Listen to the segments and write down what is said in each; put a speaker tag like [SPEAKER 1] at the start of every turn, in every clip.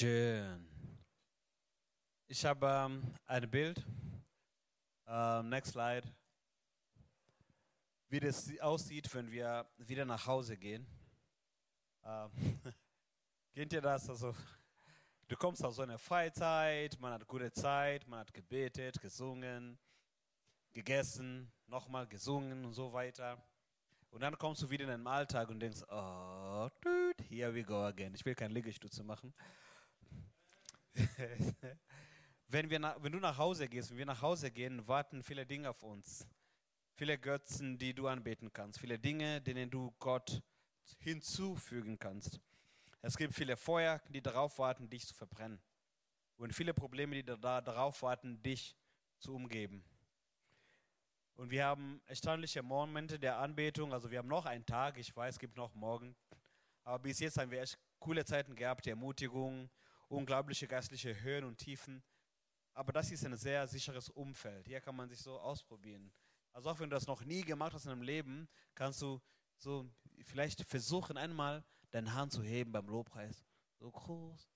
[SPEAKER 1] Schön. Ich habe ähm, ein Bild. Ähm, next slide. Wie das aussieht, wenn wir wieder nach Hause gehen. Ähm, kennt ihr das? Also, du kommst aus so einer Freizeit, man hat gute Zeit, man hat gebetet, gesungen, gegessen, nochmal gesungen und so weiter. Und dann kommst du wieder in den Alltag und denkst, oh, dude, here we go again. Ich will keine Liegestütze machen. wenn, wir nach, wenn du nach Hause gehst, wenn wir nach Hause gehen, warten viele Dinge auf uns. Viele Götzen, die du anbeten kannst. Viele Dinge, denen du Gott hinzufügen kannst. Es gibt viele Feuer, die darauf warten, dich zu verbrennen. Und viele Probleme, die da, darauf warten, dich zu umgeben. Und wir haben erstaunliche Momente der Anbetung. Also wir haben noch einen Tag, ich weiß, es gibt noch morgen. Aber bis jetzt haben wir echt coole Zeiten gehabt, die Ermutigung, unglaubliche geistliche Höhen und Tiefen. Aber das ist ein sehr sicheres Umfeld. Hier kann man sich so ausprobieren. Also auch wenn du das noch nie gemacht hast in deinem Leben, kannst du so vielleicht versuchen einmal deine Hand zu heben beim Lobpreis. So groß.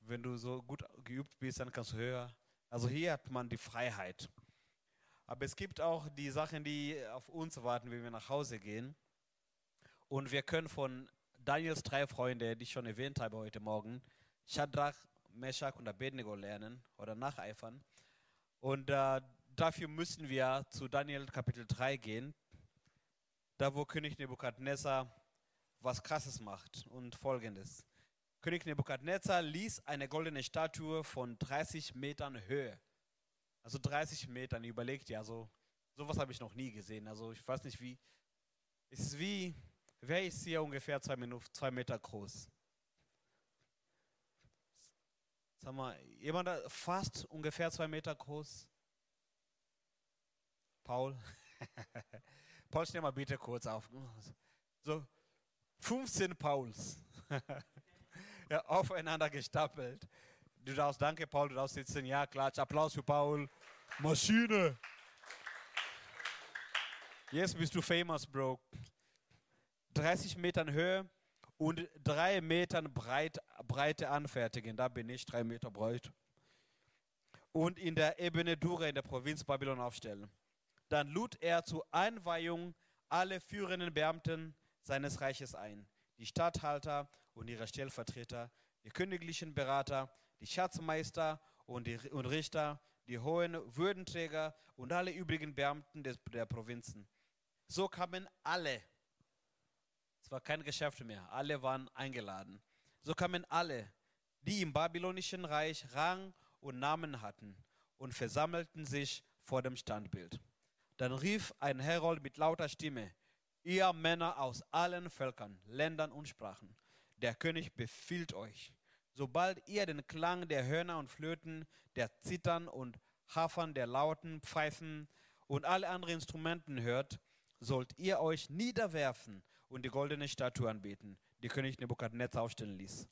[SPEAKER 1] Wenn du so gut geübt bist, dann kannst du höher. Also hier hat man die Freiheit. Aber es gibt auch die Sachen, die auf uns warten, wenn wir nach Hause gehen. Und wir können von Daniels drei Freunde, die ich schon erwähnt habe heute Morgen, Shadrach, Meshach und Abednego lernen oder nacheifern. Und äh, dafür müssen wir zu Daniel Kapitel 3 gehen, da wo König Nebukadnezar was Krasses macht und folgendes. König Nebukadnezar ließ eine goldene Statue von 30 Metern Höhe also 30 Metern, überlegt ja, so sowas habe ich noch nie gesehen. Also ich weiß nicht wie. Es ist wie, wer ist hier ungefähr zwei, Minuten, zwei Meter groß? Sag mal, jemand fast ungefähr zwei Meter groß? Paul? Paul, stell mal bitte kurz auf. So 15 Pauls. ja, aufeinander gestapelt. Du darfst, danke Paul, du darfst sitzen. Ja, klatsch, Applaus für Paul. Maschine. Jetzt bist du famous, Bro. 30 Metern Höhe und drei Metern breit, Breite anfertigen. Da bin ich, drei Meter breit. Und in der Ebene Dura in der Provinz Babylon aufstellen. Dann lud er zur Einweihung alle führenden Beamten seines Reiches ein. Die Statthalter und ihre Stellvertreter, die königlichen Berater, die Schatzmeister und, die, und Richter, die hohen Würdenträger und alle übrigen Beamten des, der Provinzen. So kamen alle. Es war kein Geschäft mehr. Alle waren eingeladen. So kamen alle, die im babylonischen Reich Rang und Namen hatten und versammelten sich vor dem Standbild. Dann rief ein Herold mit lauter Stimme, ihr Männer aus allen Völkern, Ländern und Sprachen, der König befiehlt euch, sobald ihr den Klang der Hörner und Flöten, der Zittern und Hafern, der Lauten, Pfeifen und alle anderen Instrumenten hört, sollt ihr euch niederwerfen und die goldene Statue anbeten, die König Nebukadnezar aufstellen ließ.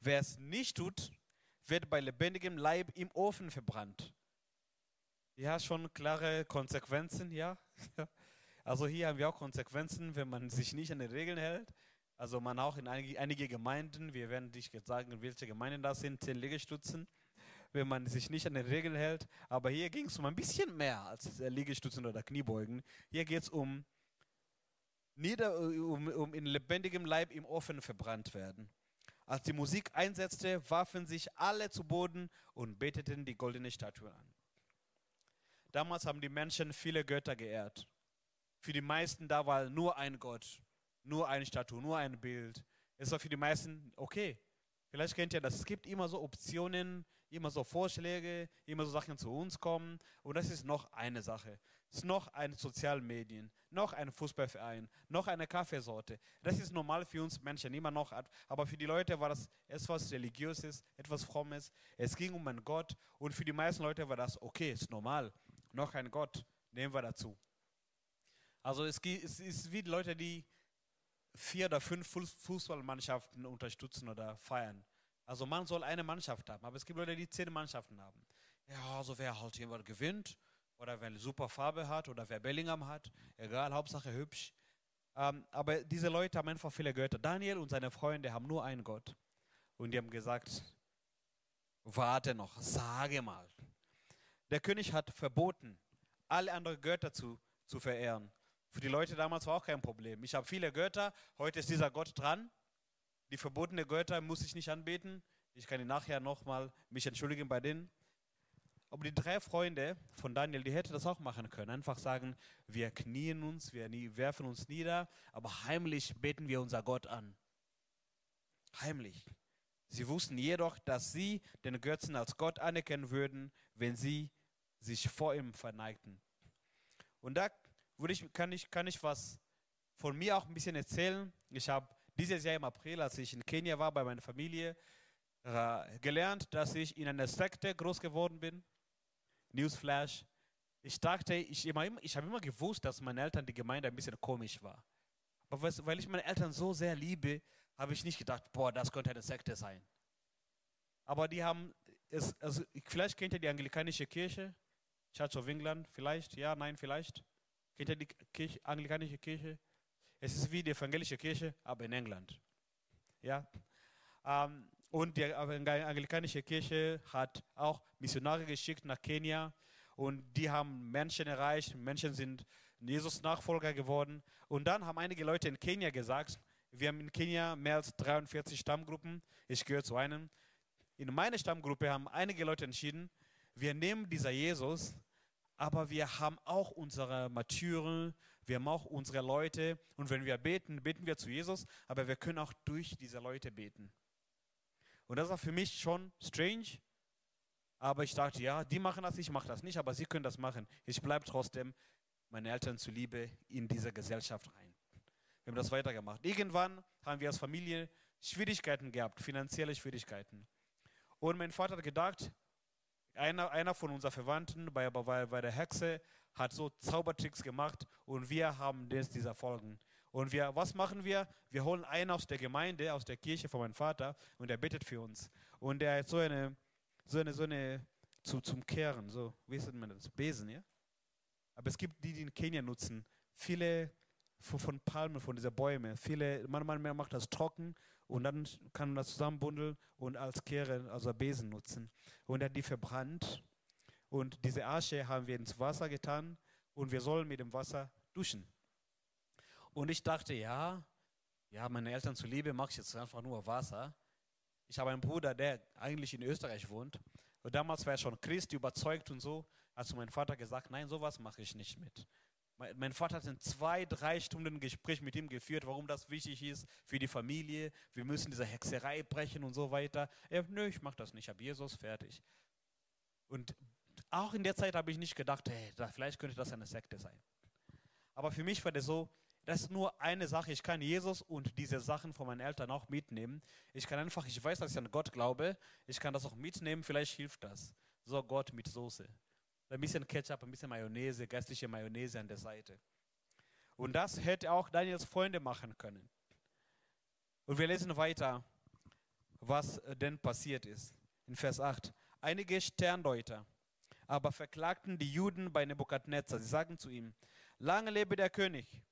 [SPEAKER 1] Wer es nicht tut, wird bei lebendigem Leib im Ofen verbrannt. Ja, schon klare Konsequenzen, ja. Also hier haben wir auch Konsequenzen, wenn man sich nicht an die Regeln hält. Also man auch in einige, einige Gemeinden, wir werden dich jetzt sagen, welche Gemeinden das sind, zehn Liegestützen, wenn man sich nicht an den Regeln hält. Aber hier ging es um ein bisschen mehr als Liegestützen oder Kniebeugen. Hier geht es um, nieder, um, um in lebendigem Leib im Ofen verbrannt werden. Als die Musik einsetzte, warfen sich alle zu Boden und beteten die goldene Statue an. Damals haben die Menschen viele Götter geehrt. Für die meisten da war nur ein Gott nur eine Statue, nur ein Bild. Ist doch für die meisten okay. Vielleicht kennt ihr das. Es gibt immer so Optionen, immer so Vorschläge, immer so Sachen zu uns kommen. Und das ist noch eine Sache. Es ist noch ein Sozialmedien, noch ein Fußballverein, noch eine Kaffeesorte. Das ist normal für uns Menschen immer noch. Aber für die Leute war das etwas Religiöses, etwas Frommes. Es ging um einen Gott. Und für die meisten Leute war das okay, ist normal. Noch ein Gott, nehmen wir dazu. Also es ist wie die Leute, die vier oder fünf Fußballmannschaften unterstützen oder feiern. Also man soll eine Mannschaft haben, aber es gibt Leute, die zehn Mannschaften haben. Ja, also wer halt jemand gewinnt oder wer eine super Farbe hat oder wer Bellingham hat, egal, Hauptsache hübsch. Ähm, aber diese Leute haben einfach viele Götter. Daniel und seine Freunde haben nur einen Gott. Und die haben gesagt, warte noch, sage mal. Der König hat verboten, alle anderen Götter zu, zu verehren. Für die Leute damals war auch kein Problem. Ich habe viele Götter, heute ist dieser Gott dran. Die verbotene Götter muss ich nicht anbeten. Ich kann nachher nochmal mich entschuldigen bei denen. Aber die drei Freunde von Daniel, die hätten das auch machen können. Einfach sagen, wir knien uns, wir werfen uns nieder, aber heimlich beten wir unser Gott an. Heimlich. Sie wussten jedoch, dass sie den Götzen als Gott anerkennen würden, wenn sie sich vor ihm verneigten. Und da ich, kann, ich, kann ich was von mir auch ein bisschen erzählen. Ich habe dieses Jahr im April, als ich in Kenia war bei meiner Familie, äh, gelernt, dass ich in einer Sekte groß geworden bin. Newsflash. Ich dachte, ich, ich habe immer gewusst, dass meine Eltern die Gemeinde ein bisschen komisch war. Aber weil ich meine Eltern so sehr liebe, habe ich nicht gedacht, boah, das könnte eine Sekte sein. Aber die haben, es, also vielleicht kennt ihr die anglikanische Kirche, Church of England, vielleicht, ja, nein, vielleicht. Kennt ihr die Kirche, anglikanische Kirche? Es ist wie die evangelische Kirche, aber in England. Ja. Ähm, und die anglikanische Kirche hat auch Missionare geschickt nach Kenia und die haben Menschen erreicht. Menschen sind Jesus Nachfolger geworden. Und dann haben einige Leute in Kenia gesagt, wir haben in Kenia mehr als 43 Stammgruppen. Ich gehöre zu einem. In meiner Stammgruppe haben einige Leute entschieden, wir nehmen dieser Jesus, aber wir haben auch unsere Martyren, wir haben auch unsere Leute. Und wenn wir beten, beten wir zu Jesus, aber wir können auch durch diese Leute beten. Und das war für mich schon strange. Aber ich dachte, ja, die machen das, ich mache das nicht, aber sie können das machen. Ich bleibe trotzdem meine Eltern zuliebe in diese Gesellschaft rein. Wir haben das weitergemacht. Irgendwann haben wir als Familie Schwierigkeiten gehabt, finanzielle Schwierigkeiten. Und mein Vater hat gedacht, einer, einer von unseren Verwandten bei, bei, bei der Hexe hat so Zaubertricks gemacht und wir haben das, dieser Folgen. Und wir, was machen wir? Wir holen einen aus der Gemeinde, aus der Kirche von meinem Vater und er betet für uns. Und er hat so eine, so eine, so eine, zu, zum Kehren, so, wie ist man das? Besen, ja? Aber es gibt die, die in Kenia nutzen. Viele von Palmen, von diesen Bäumen. Viele, manchmal macht das trocken und dann kann man das zusammenbundeln und als Kehre, also Besen nutzen. Und er hat die verbrannt und diese Asche haben wir ins Wasser getan und wir sollen mit dem Wasser duschen. Und ich dachte, ja, ja, meine Eltern zuliebe mache ich jetzt einfach nur Wasser. Ich habe einen Bruder, der eigentlich in Österreich wohnt. Und damals war er schon Christ, überzeugt und so. Also mein Vater gesagt, nein, sowas mache ich nicht mit. Mein Vater hat ein zwei, drei Stunden Gespräch mit ihm geführt, warum das wichtig ist für die Familie. Wir müssen diese Hexerei brechen und so weiter. Er, nö, ich mache das nicht, ich habe Jesus fertig. Und auch in der Zeit habe ich nicht gedacht, hey, vielleicht könnte das eine Sekte sein. Aber für mich war das so, das ist nur eine Sache. Ich kann Jesus und diese Sachen von meinen Eltern auch mitnehmen. Ich kann einfach, ich weiß, dass ich an Gott glaube. Ich kann das auch mitnehmen. Vielleicht hilft das. So Gott mit Soße. Ein bisschen Ketchup, ein bisschen Mayonnaise, geistliche Mayonnaise an der Seite. Und das hätte auch Daniels Freunde machen können. Und wir lesen weiter, was denn passiert ist. In Vers 8. Einige Sterndeuter aber verklagten die Juden bei Nebukadnezar. Sie sagen zu ihm, lange lebe der König.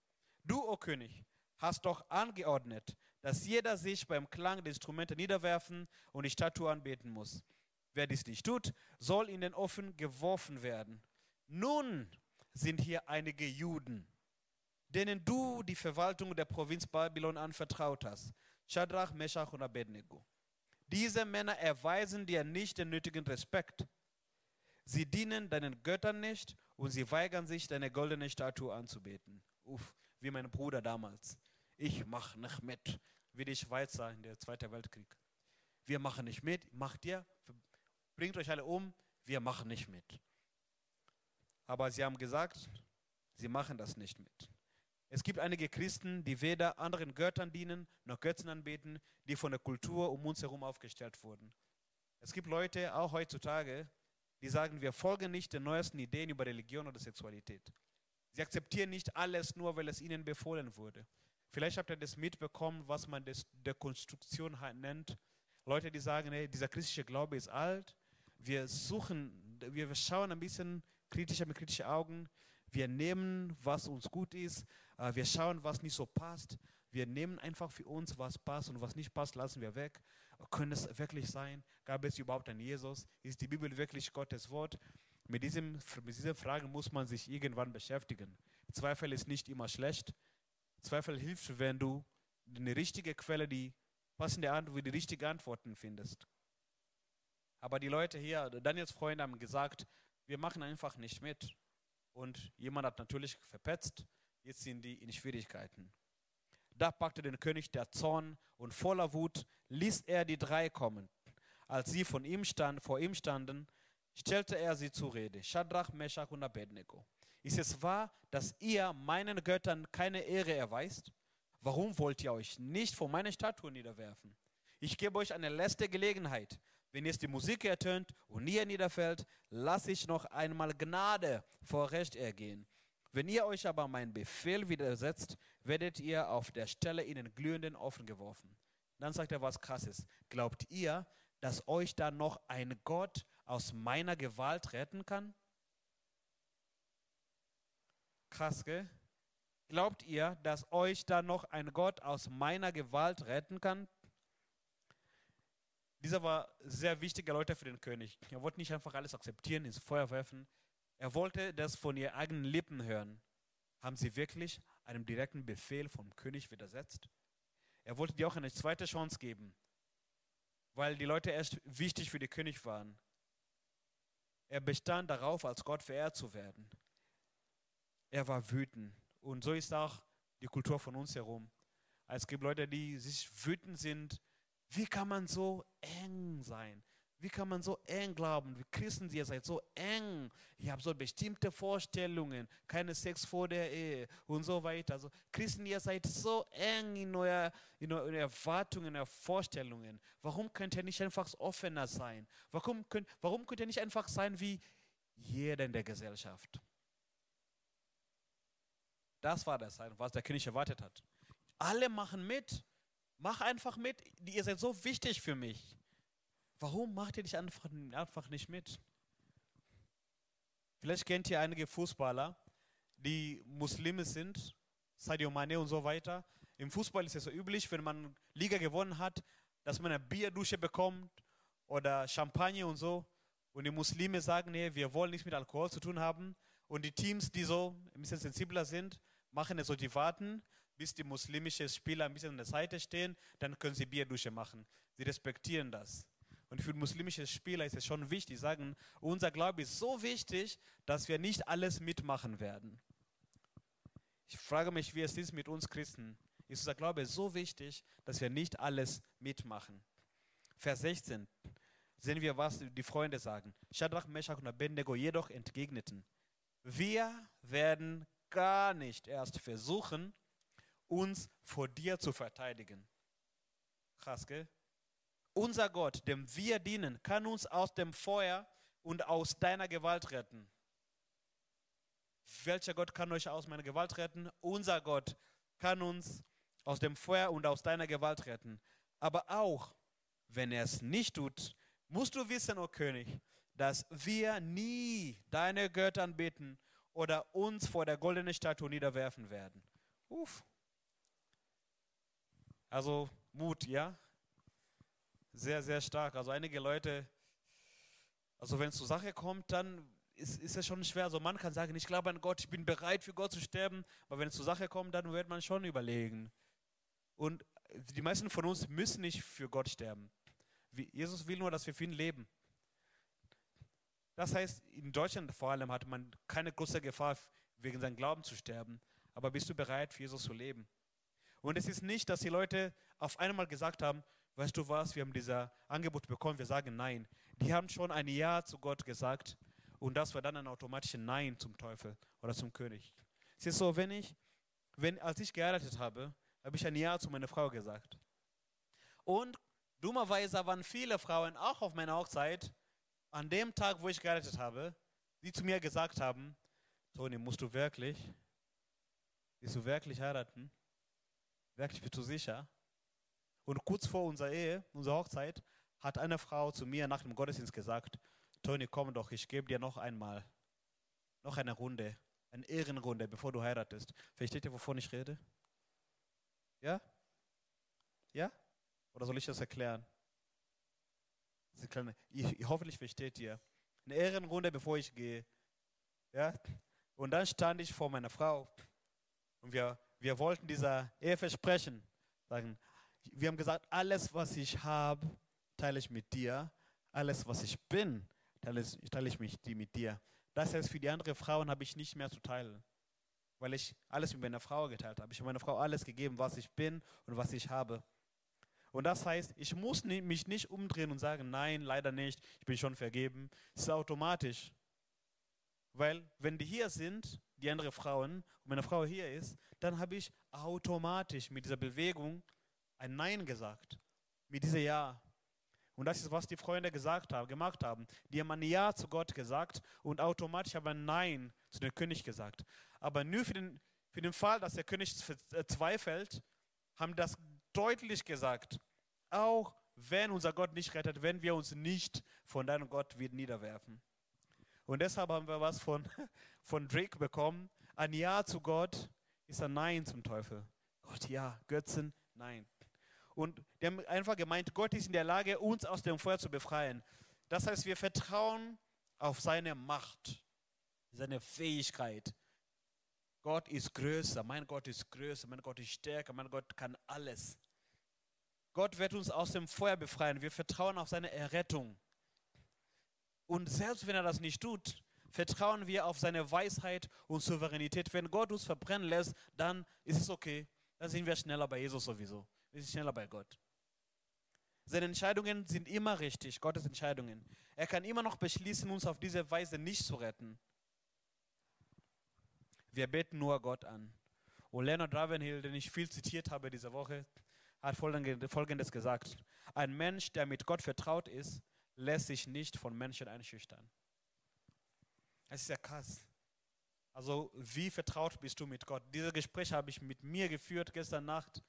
[SPEAKER 1] Du, o oh König, hast doch angeordnet, dass jeder sich beim Klang der Instrumente niederwerfen und die Statue anbeten muss. Wer dies nicht tut, soll in den Ofen geworfen werden. Nun sind hier einige Juden, denen du die Verwaltung der Provinz Babylon anvertraut hast. Shadrach, Meshach und Abednego. Diese Männer erweisen dir nicht den nötigen Respekt. Sie dienen deinen Göttern nicht und sie weigern sich, deine goldene Statue anzubeten. Uff, wie mein Bruder damals. Ich mache nicht mit, wie die Schweizer in der Zweiten Weltkrieg. Wir machen nicht mit, macht ihr, bringt euch alle um, wir machen nicht mit. Aber sie haben gesagt, sie machen das nicht mit. Es gibt einige Christen, die weder anderen Göttern dienen noch Götzen anbeten, die von der Kultur um uns herum aufgestellt wurden. Es gibt Leute, auch heutzutage, die sagen, wir folgen nicht den neuesten Ideen über Religion oder Sexualität. Sie akzeptieren nicht alles nur, weil es ihnen befohlen wurde. Vielleicht habt ihr das mitbekommen, was man das Dekonstruktion nennt. Leute, die sagen, hey, dieser christliche Glaube ist alt. Wir suchen, wir schauen ein bisschen kritischer mit kritischen Augen. Wir nehmen, was uns gut ist. Äh, wir schauen, was nicht so passt. Wir nehmen einfach für uns, was passt und was nicht passt, lassen wir weg. Können es wirklich sein? Gab es überhaupt einen Jesus? Ist die Bibel wirklich Gottes Wort? Mit, diesem, mit dieser Frage muss man sich irgendwann beschäftigen. Zweifel ist nicht immer schlecht. Zweifel hilft, wenn du eine richtige Quelle, die passende Antwort, die richtige Antworten findest. Aber die Leute hier, Daniels Freunde haben gesagt, wir machen einfach nicht mit. Und jemand hat natürlich verpetzt. Jetzt sind die in Schwierigkeiten. Da packte den König der Zorn und voller Wut ließ er die drei kommen. Als sie von ihm stand, vor ihm standen, stellte er sie zur Rede. Shadrach, Meshach und Abednego. Ist es wahr, dass ihr meinen Göttern keine Ehre erweist? Warum wollt ihr euch nicht vor meiner Statue niederwerfen? Ich gebe euch eine letzte Gelegenheit. Wenn jetzt die Musik ertönt und ihr niederfällt, lasse ich noch einmal Gnade vor Recht ergehen. Wenn ihr euch aber meinen Befehl widersetzt, werdet ihr auf der Stelle in den glühenden Ofen geworfen. Dann sagt er was Krasses. Glaubt ihr, dass euch da noch ein Gott aus meiner Gewalt retten kann? Krass, gell? Glaubt ihr, dass euch da noch ein Gott aus meiner Gewalt retten kann? Dieser war sehr wichtiger Leute für den König. Er wollte nicht einfach alles akzeptieren, ins Feuer werfen. Er wollte das von ihren eigenen Lippen hören. Haben sie wirklich einem direkten Befehl vom König widersetzt? Er wollte dir auch eine zweite Chance geben, weil die Leute erst wichtig für den König waren. Er bestand darauf, als Gott verehrt zu werden. Er war wütend. Und so ist auch die Kultur von uns herum. Es gibt Leute, die sich wütend sind wie kann man so eng sein? Wie kann man so eng glauben? Wie Christen, ihr seid so eng. Ihr habt so bestimmte Vorstellungen, keine Sex vor der Ehe und so weiter. Also Christen, ihr seid so eng in eurer, in euren Erwartungen, in euren Vorstellungen. Warum könnt ihr nicht einfach offener sein? Warum könnt, warum könnt ihr nicht einfach sein wie jeder in der Gesellschaft? Das war das, was der König erwartet hat. Alle machen mit. Mach einfach mit. Ihr seid so wichtig für mich. Warum macht ihr dich einfach, einfach nicht mit? Vielleicht kennt ihr einige Fußballer, die Muslime sind, Sadio Mane und so weiter. Im Fußball ist es so üblich, wenn man Liga gewonnen hat, dass man eine Bierdusche bekommt oder Champagner und so. Und die Muslime sagen, nee, wir wollen nichts mit Alkohol zu tun haben. Und die Teams, die so ein bisschen sensibler sind, machen es so, die warten, bis die muslimischen Spieler ein bisschen an der Seite stehen, dann können sie Bierdusche machen. Sie respektieren das. Und für muslimische Spieler ist es schon wichtig, sagen, unser Glaube ist so wichtig, dass wir nicht alles mitmachen werden. Ich frage mich, wie es ist mit uns Christen. Ist unser Glaube so wichtig, dass wir nicht alles mitmachen? Vers 16 sehen wir, was die Freunde sagen. Shadrach, Meshach und Abednego jedoch entgegneten, wir werden gar nicht erst versuchen, uns vor dir zu verteidigen. Krass, gell? Unser Gott, dem wir dienen, kann uns aus dem Feuer und aus deiner Gewalt retten. Welcher Gott kann euch aus meiner Gewalt retten? Unser Gott kann uns aus dem Feuer und aus deiner Gewalt retten. Aber auch, wenn er es nicht tut, musst du wissen, o oh König, dass wir nie deine Götter anbeten oder uns vor der goldenen Statue niederwerfen werden. Uff. Also Mut, ja? Sehr, sehr stark. Also einige Leute, also wenn es zur Sache kommt, dann ist, ist es schon schwer. Also man kann sagen, ich glaube an Gott, ich bin bereit für Gott zu sterben, aber wenn es zur Sache kommt, dann wird man schon überlegen. Und die meisten von uns müssen nicht für Gott sterben. Jesus will nur, dass wir für ihn leben. Das heißt, in Deutschland vor allem hat man keine große Gefahr, wegen seinem Glauben zu sterben. Aber bist du bereit, für Jesus zu leben? Und es ist nicht, dass die Leute auf einmal gesagt haben, weißt du was, wir haben dieses Angebot bekommen, wir sagen Nein. Die haben schon ein Ja zu Gott gesagt und das war dann ein automatisches Nein zum Teufel oder zum König. Es ist so, wenn ich, wenn, als ich geheiratet habe, habe ich ein Ja zu meiner Frau gesagt. Und dummerweise waren viele Frauen auch auf meiner Hochzeit, an dem Tag, wo ich geheiratet habe, die zu mir gesagt haben, Toni, musst du wirklich, willst du wirklich heiraten? Wirklich, bist du sicher? Und kurz vor unserer Ehe, unserer Hochzeit, hat eine Frau zu mir nach dem Gottesdienst gesagt, Toni, komm doch, ich gebe dir noch einmal, noch eine Runde, eine Ehrenrunde, bevor du heiratest. Versteht ihr, wovon ich rede? Ja? Ja? Oder soll ich das erklären? Sie können, ich, hoffentlich versteht ihr. Eine Ehrenrunde, bevor ich gehe. Ja? Und dann stand ich vor meiner Frau und wir, wir wollten dieser Ehe versprechen. Sagen, wir haben gesagt, alles, was ich habe, teile ich mit dir. Alles, was ich bin, teile ich, teile ich mich mit dir. Das heißt, für die anderen Frauen habe ich nicht mehr zu teilen, weil ich alles mit meiner Frau geteilt habe. Ich habe meiner Frau alles gegeben, was ich bin und was ich habe. Und das heißt, ich muss mich nicht umdrehen und sagen, nein, leider nicht, ich bin schon vergeben. Es ist automatisch. Weil wenn die hier sind, die anderen Frauen, und meine Frau hier ist, dann habe ich automatisch mit dieser Bewegung ein Nein gesagt. Mit diesem Ja. Und das ist, was die Freunde gesagt haben, gemacht haben. Die haben ein Ja zu Gott gesagt und automatisch haben ein Nein zu dem König gesagt. Aber nur für den, für den Fall, dass der König zweifelt, haben das deutlich gesagt. Auch wenn unser Gott nicht rettet, wenn wir uns nicht von deinem Gott wieder niederwerfen. Und deshalb haben wir was von, von Drake bekommen. Ein Ja zu Gott ist ein Nein zum Teufel. Gott, ja, Götzen, nein. Und die haben einfach gemeint, Gott ist in der Lage, uns aus dem Feuer zu befreien. Das heißt, wir vertrauen auf seine Macht, seine Fähigkeit. Gott ist größer, mein Gott ist größer, mein Gott ist stärker, mein Gott kann alles. Gott wird uns aus dem Feuer befreien. Wir vertrauen auf seine Errettung. Und selbst wenn er das nicht tut, vertrauen wir auf seine Weisheit und Souveränität. Wenn Gott uns verbrennen lässt, dann ist es okay. Dann sind wir schneller bei Jesus sowieso. Sind schneller bei Gott. Seine Entscheidungen sind immer richtig, Gottes Entscheidungen. Er kann immer noch beschließen, uns auf diese Weise nicht zu retten. Wir beten nur Gott an. Und Leonard Ravenhill, den ich viel zitiert habe diese Woche, hat Folgendes gesagt. Ein Mensch, der mit Gott vertraut ist, lässt sich nicht von Menschen einschüchtern. Das ist ja krass. Also wie vertraut bist du mit Gott? Dieses Gespräch habe ich mit mir geführt gestern Nacht.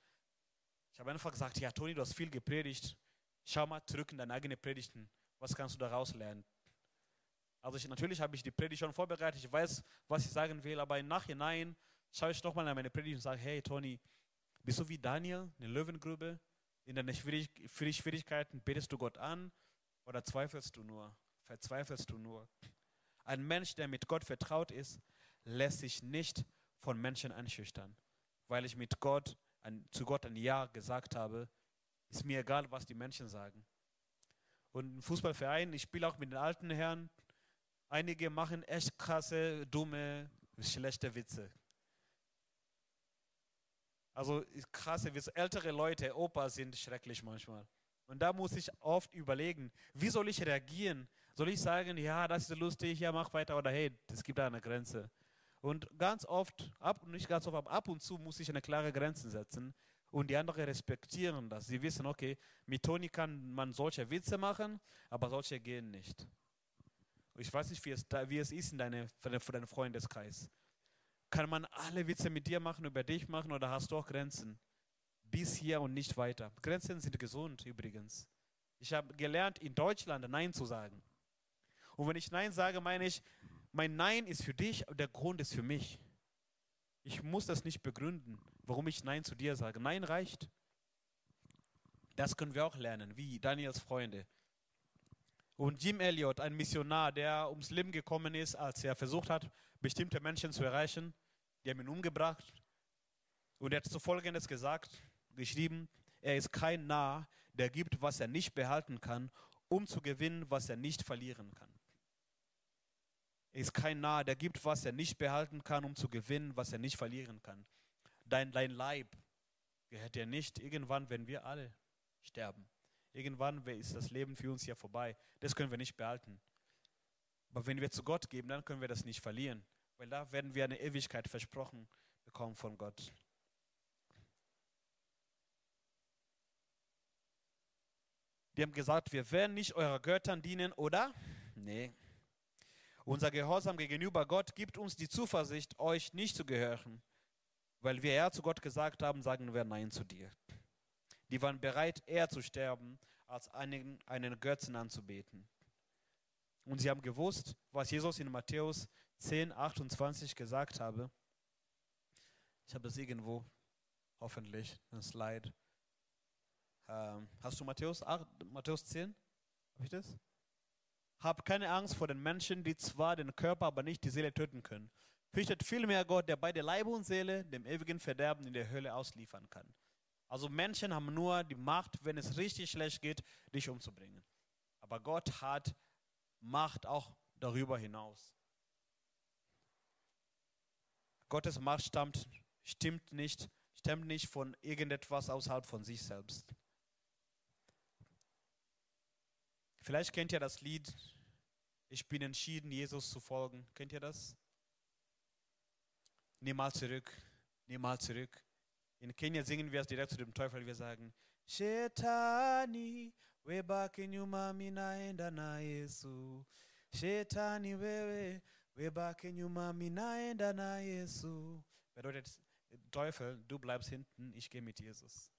[SPEAKER 1] Ich habe einfach gesagt, ja Toni, du hast viel gepredigt. Schau mal zurück in deine eigenen Predigten. Was kannst du daraus lernen? Also ich, natürlich habe ich die Predigt schon vorbereitet. Ich weiß, was ich sagen will. Aber im Nachhinein schaue ich nochmal an meine Predigt und sage, hey Toni, bist du wie Daniel in der Löwengrube? In deinen Schwierigkeiten betest du Gott an oder zweifelst du nur? Verzweifelst du nur? Ein Mensch, der mit Gott vertraut ist, lässt sich nicht von Menschen einschüchtern. Weil ich mit Gott, ein, zu Gott ein Ja gesagt habe, ist mir egal, was die Menschen sagen. Und im Fußballverein, ich spiele auch mit den alten Herren. Einige machen echt krasse, dumme, schlechte Witze. Also krasse Witze. Ältere Leute, Opa sind schrecklich manchmal. Und da muss ich oft überlegen, wie soll ich reagieren? Soll ich sagen, ja, das ist lustig, ja, mach weiter oder hey, es gibt da eine Grenze. Und ganz oft, ab, nicht ganz oft, aber ab und zu muss ich eine klare Grenze setzen und die anderen respektieren das. Sie wissen, okay, mit Toni kann man solche Witze machen, aber solche gehen nicht. Ich weiß nicht, wie es, da, wie es ist in deinem deine Freundeskreis. Kann man alle Witze mit dir machen, über dich machen oder hast du auch Grenzen? Bis hier und nicht weiter. Grenzen sind gesund übrigens. Ich habe gelernt, in Deutschland Nein zu sagen. Und wenn ich Nein sage, meine ich, mein Nein ist für dich der Grund ist für mich. Ich muss das nicht begründen, warum ich Nein zu dir sage. Nein reicht. Das können wir auch lernen, wie Daniels Freunde. Und Jim Elliot, ein Missionar, der ums Leben gekommen ist, als er versucht hat, bestimmte Menschen zu erreichen, die haben ihn umgebracht. Und er hat so Folgendes gesagt, geschrieben, er ist kein Narr, der gibt, was er nicht behalten kann, um zu gewinnen, was er nicht verlieren kann. Ist kein Narr, der gibt, was er nicht behalten kann, um zu gewinnen, was er nicht verlieren kann. Dein, dein Leib gehört dir nicht. Irgendwann werden wir alle sterben. Irgendwann ist das Leben für uns hier vorbei. Das können wir nicht behalten. Aber wenn wir zu Gott geben, dann können wir das nicht verlieren. Weil da werden wir eine Ewigkeit versprochen bekommen von Gott. Die haben gesagt, wir werden nicht eurer Göttern dienen, oder? Nee. Unser Gehorsam gegenüber Gott gibt uns die Zuversicht, euch nicht zu gehören. Weil wir Ja zu Gott gesagt haben, sagen wir Nein zu dir. Die waren bereit, eher zu sterben, als einen, einen Götzen anzubeten. Und sie haben gewusst, was Jesus in Matthäus 10, 28 gesagt habe. Ich habe das irgendwo. hoffentlich, ein Slide. Ähm, hast du Matthäus, 8, Matthäus 10? Habe ich das? Hab keine Angst vor den Menschen, die zwar den Körper, aber nicht die Seele töten können. Fürchtet vielmehr Gott, der beide Leib und Seele dem ewigen Verderben in der Hölle ausliefern kann. Also Menschen haben nur die Macht, wenn es richtig schlecht geht, dich umzubringen. Aber Gott hat Macht auch darüber hinaus. Gottes Macht stammt, stimmt nicht, stammt nicht von irgendetwas außerhalb von sich selbst. Vielleicht kennt ihr das Lied, ich bin entschieden, Jesus zu folgen. Kennt ihr das? Niemals zurück, niemals zurück. In Kenia singen wir es direkt zu dem Teufel. Wir sagen, Shetani, webaki nyuma minaenda na Yesu. Shetani wewe, webaki nyuma minaenda na Yesu. Bedeutet, Teufel, du bleibst hinten, ich gehe mit Jesus.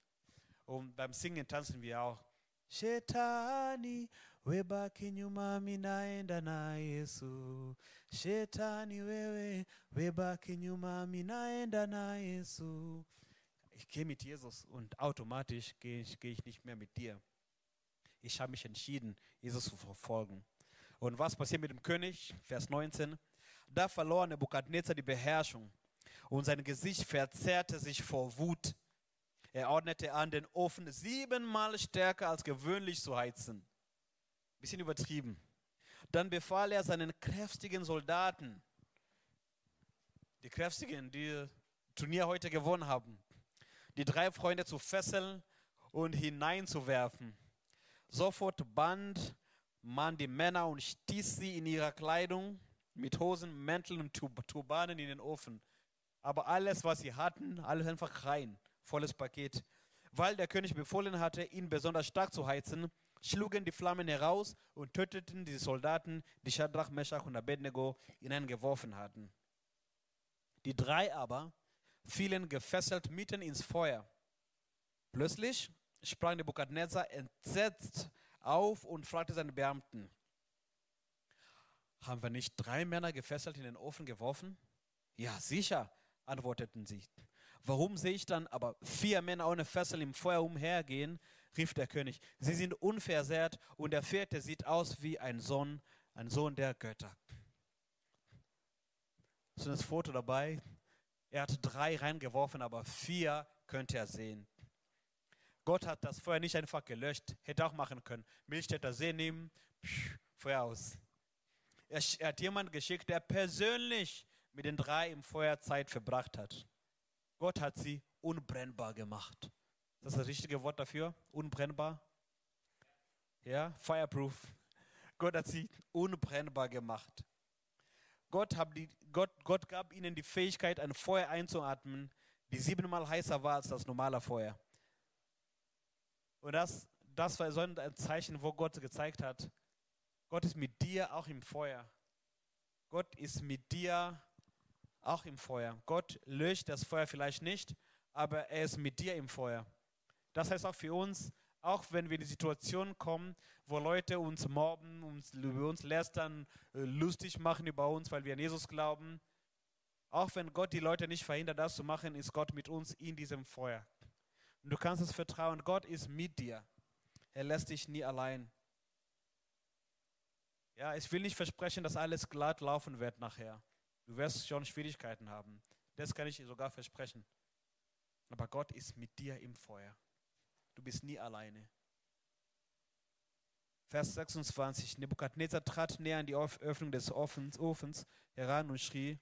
[SPEAKER 1] Und beim Singen tanzen wir auch. Shetani, webaki nyuma minaenda na Yesu. Shetani wewe, webaki nyuma minaenda na Yesu. Ich gehe mit Jesus und automatisch gehe ich, gehe ich nicht mehr mit dir. Ich habe mich entschieden, Jesus zu verfolgen. Und was passiert mit dem König? Vers 19. Da verlor Nebukadnezar die Beherrschung und sein Gesicht verzerrte sich vor Wut. Er ordnete an, den Ofen siebenmal stärker als gewöhnlich zu heizen. Bisschen übertrieben. Dann befahl er seinen kräftigen Soldaten, die kräftigen, die Turnier heute gewonnen haben, die drei Freunde zu fesseln und hineinzuwerfen. Sofort band man die Männer und stieß sie in ihrer Kleidung mit Hosen, Mänteln und Turbanen in den Ofen. Aber alles, was sie hatten, alles einfach rein, volles Paket. Weil der König befohlen hatte, ihn besonders stark zu heizen, schlugen die Flammen heraus und töteten die Soldaten, die Shadrach, Meshach und Abednego hineingeworfen hatten. Die drei aber fielen gefesselt mitten ins Feuer. Plötzlich sprang Nebukadnezar entsetzt auf und fragte seine Beamten, haben wir nicht drei Männer gefesselt in den Ofen geworfen? Ja, sicher, antworteten sie. Warum sehe ich dann aber vier Männer ohne Fessel im Feuer umhergehen? Rief der König. Sie sind unversehrt und der vierte sieht aus wie ein Sohn, ein Sohn der Götter. Ist das Foto dabei? Er hat drei reingeworfen, aber vier könnte er sehen. Gott hat das Feuer nicht einfach gelöscht, hätte auch machen können. Milchstädter See nehmen, psch, Feuer aus. Er, er hat jemanden geschickt, der persönlich mit den drei im Feuer Zeit verbracht hat. Gott hat sie unbrennbar gemacht. Ist das das richtige Wort dafür? Unbrennbar? Ja, fireproof. Gott hat sie unbrennbar gemacht. Gott, die, Gott, Gott gab ihnen die Fähigkeit, ein Feuer einzuatmen, die siebenmal heißer war als das normale Feuer. Und das, das war so ein Zeichen, wo Gott gezeigt hat, Gott ist mit dir auch im Feuer. Gott ist mit dir auch im Feuer. Gott löscht das Feuer vielleicht nicht, aber er ist mit dir im Feuer. Das heißt auch für uns, auch wenn wir in die Situation kommen, wo Leute uns mobben, uns, über uns lästern, äh, lustig machen über uns, weil wir an Jesus glauben, auch wenn Gott die Leute nicht verhindert, das zu machen, ist Gott mit uns in diesem Feuer. Und du kannst es vertrauen, Gott ist mit dir. Er lässt dich nie allein. Ja, ich will nicht versprechen, dass alles glatt laufen wird nachher. Du wirst schon Schwierigkeiten haben. Das kann ich dir sogar versprechen. Aber Gott ist mit dir im Feuer. Du bist nie alleine. Vers 26. Nebukadnezar trat näher an die Öffnung des Ofens, heran und schrie,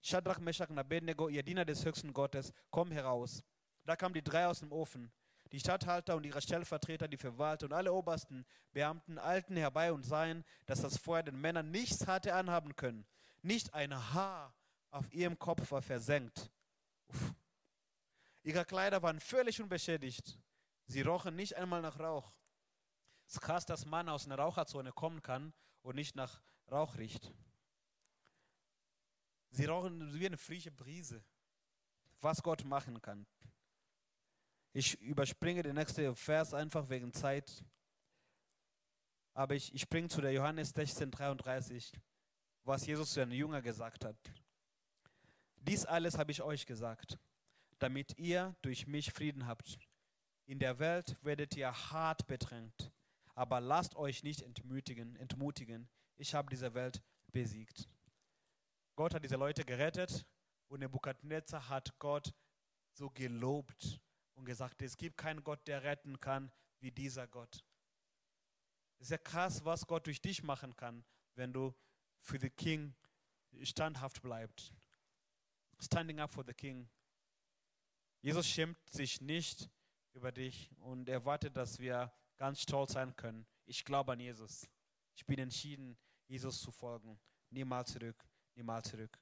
[SPEAKER 1] Shadrach, Meshach und Abednego, ihr Diener des höchsten Gottes, komm heraus. Da kamen die drei aus dem Ofen. Die Statthalter und ihre Stellvertreter, die Verwalter und alle obersten Beamten eilten herbei und sahen, dass das Feuer den Männern nichts hatte anhaben können. Nicht ein Haar auf ihrem Kopf war versenkt. Uff. Ihre Kleider waren völlig unbeschädigt. Sie rochen nicht einmal nach Rauch. Es ist krass, dass man aus einer Raucherzone kommen kann und nicht nach Rauch riecht. Sie rauchen wie eine frische Brise, was Gott machen kann. Ich überspringe den nächsten Vers einfach wegen Zeit. Aber ich, ich springe zu der Johannes 16, 33, was Jesus zu einem Jünger gesagt hat. Dies alles habe ich euch gesagt, damit ihr durch mich Frieden habt. In der Welt werdet ihr hart bedrängt, aber lasst euch nicht entmutigen, entmutigen. Ich habe diese Welt besiegt. Gott hat diese Leute gerettet und Nebukadnezar hat Gott so gelobt und gesagt, es gibt keinen Gott, der retten kann wie dieser Gott. Es ist ja krass, was Gott durch dich machen kann, wenn du für den King standhaft bleibst. Standing up for the King. Jesus schämt sich nicht über dich und erwartet, dass wir ganz stolz sein können. Ich glaube an Jesus. Ich bin entschieden, Jesus zu folgen. Niemals zurück, niemals zurück.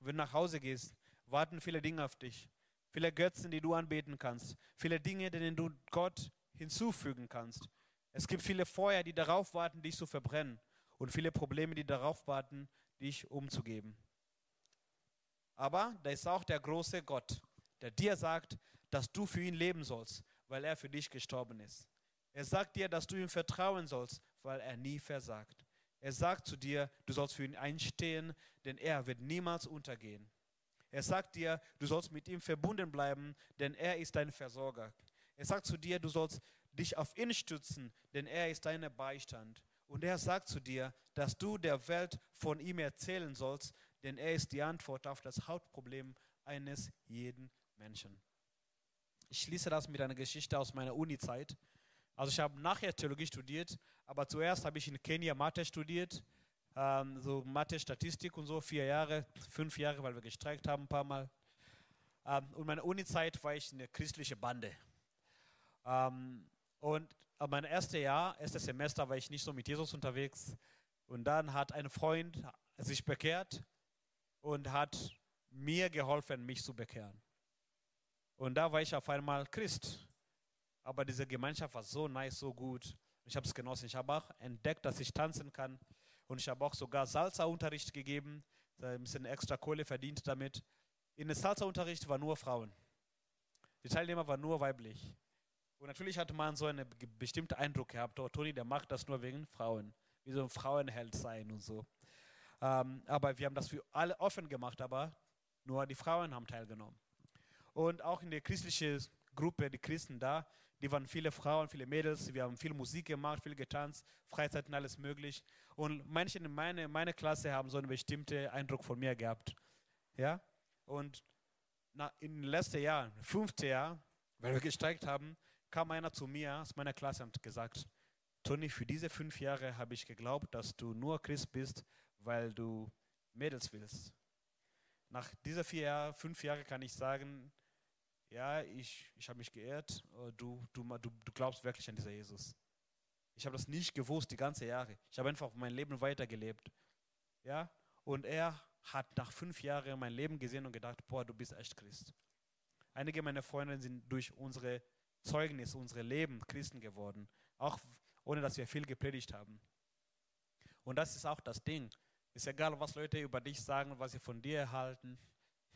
[SPEAKER 1] Wenn du nach Hause gehst, warten viele Dinge auf dich. Viele Götzen, die du anbeten kannst. Viele Dinge, denen du Gott hinzufügen kannst. Es gibt viele Feuer, die darauf warten, dich zu verbrennen. Und viele Probleme, die darauf warten, dich umzugeben. Aber da ist auch der große Gott, der dir sagt, dass du für ihn leben sollst, weil er für dich gestorben ist. Er sagt dir, dass du ihm vertrauen sollst, weil er nie versagt. Er sagt zu dir, du sollst für ihn einstehen, denn er wird niemals untergehen. Er sagt dir, du sollst mit ihm verbunden bleiben, denn er ist dein Versorger. Er sagt zu dir, du sollst dich auf ihn stützen, denn er ist dein Beistand. Und er sagt zu dir, dass du der Welt von ihm erzählen sollst, denn er ist die Antwort auf das Hauptproblem eines jeden Menschen. Ich schließe das mit einer Geschichte aus meiner Uni-Zeit. Also ich habe nachher Theologie studiert, aber zuerst habe ich in Kenia Mathe studiert, ähm, so Mathe, Statistik und so, vier Jahre, fünf Jahre, weil wir gestreikt haben ein paar Mal. Ähm, und meine Uni-Zeit war ich in der christlichen Bande. Ähm, und mein erstes Jahr, erstes Semester war ich nicht so mit Jesus unterwegs. Und dann hat ein Freund sich bekehrt und hat mir geholfen, mich zu bekehren. Und da war ich auf einmal Christ. Aber diese Gemeinschaft war so nice, so gut. Ich habe es genossen. Ich habe auch entdeckt, dass ich tanzen kann. Und ich habe auch sogar Salsa-Unterricht gegeben. Ein bisschen extra Kohle verdient damit. In dem Salsa-Unterricht waren nur Frauen. Die Teilnehmer waren nur weiblich. Und natürlich hatte man so einen bestimmten Eindruck gehabt, oh, Toni, der macht das nur wegen Frauen. Wie so ein Frauenheld sein und so. Ähm, aber wir haben das für alle offen gemacht, aber nur die Frauen haben teilgenommen. Und auch in der christlichen Gruppe, die Christen da, die waren viele Frauen, viele Mädels, wir haben viel Musik gemacht, viel getanzt, Freizeiten, alles möglich. Und manche in meiner meine Klasse haben so einen bestimmten Eindruck von mir gehabt. Ja? Und na, in den letzten Jahren, fünfte Jahr, weil wir gestreikt haben, kam einer zu mir aus meiner Klasse und gesagt, Toni, für diese fünf Jahre habe ich geglaubt, dass du nur Christ bist, weil du Mädels willst. Nach dieser vier Jahre, fünf Jahre kann ich sagen, ja, ich, ich habe mich geehrt, äh, du, du, du, du glaubst wirklich an dieser Jesus. Ich habe das nicht gewusst die ganze Jahre. Ich habe einfach mein Leben weitergelebt. Ja, und er hat nach fünf Jahren mein Leben gesehen und gedacht, boah, du bist echt Christ. Einige meiner Freunde sind durch unsere Zeugnis, unsere Leben Christen geworden, auch ohne dass wir viel gepredigt haben. Und das ist auch das Ding. Ist egal, was Leute über dich sagen, was sie von dir erhalten.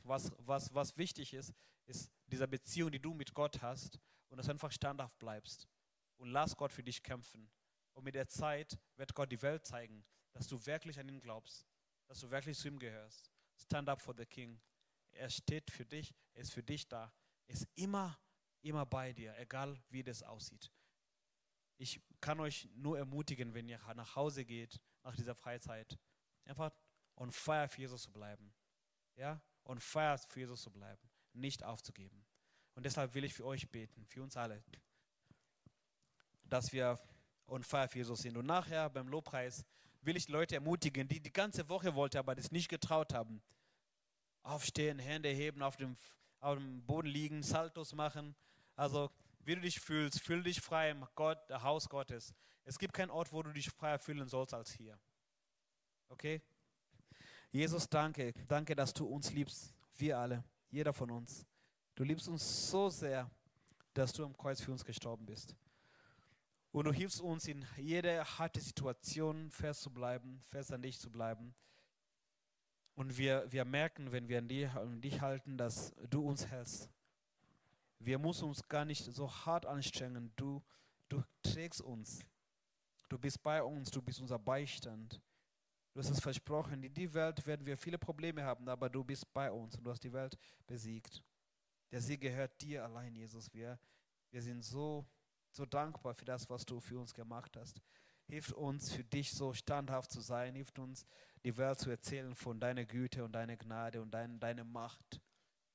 [SPEAKER 1] Was, was, was wichtig ist, ist diese Beziehung, die du mit Gott hast und dass du einfach standhaft bleibst. Und lass Gott für dich kämpfen. Und mit der Zeit wird Gott die Welt zeigen, dass du wirklich an ihn glaubst, dass du wirklich zu ihm gehörst. Stand up for the King. Er steht für dich, er ist für dich da. Er ist immer immer bei dir, egal wie das aussieht. Ich kann euch nur ermutigen, wenn ihr nach Hause geht, nach dieser Freizeit, einfach on fire für Jesus zu bleiben. Ja, on fire für Jesus zu bleiben, nicht aufzugeben. Und deshalb will ich für euch beten, für uns alle, dass wir on fire für Jesus sind. Und nachher beim Lobpreis will ich Leute ermutigen, die die ganze Woche wollten, aber das nicht getraut haben. Aufstehen, Hände heben, auf dem, auf dem Boden liegen, Saltos machen also, wie du dich fühlst, fühl dich frei im Gott, Haus Gottes. Es gibt keinen Ort, wo du dich freier fühlen sollst als hier. Okay? Jesus, danke. Danke, dass du uns liebst. Wir alle. Jeder von uns. Du liebst uns so sehr, dass du am Kreuz für uns gestorben bist. Und du hilfst uns in jeder harte Situation fest zu bleiben, fest an dich zu bleiben. Und wir, wir merken, wenn wir an dich, an dich halten, dass du uns hältst. Wir müssen uns gar nicht so hart anstrengen. Du, du trägst uns. Du bist bei uns, du bist unser Beistand. Du hast es versprochen, in die Welt werden wir viele Probleme haben, aber du bist bei uns und du hast die Welt besiegt. Der Sieg gehört dir allein, Jesus. Wir, wir sind so, so dankbar für das, was du für uns gemacht hast. Hilf uns, für dich so standhaft zu sein. Hilf uns, die Welt zu erzählen von deiner Güte und deiner Gnade und dein, deiner Macht.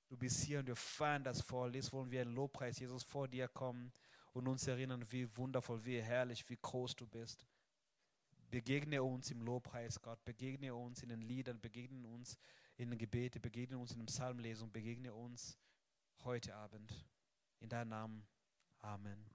[SPEAKER 1] Du bist hier und wir feiern das voll. Jetzt wollen wir in Lobpreis, Jesus, vor dir kommen und uns erinnern, wie wundervoll, wie herrlich, wie groß du bist. Begegne uns im Lobpreis, Gott. Begegne uns in den Liedern, begegne uns in den Gebeten, begegne uns in der Psalmlesung, begegne uns heute Abend. In deinem Namen. Amen.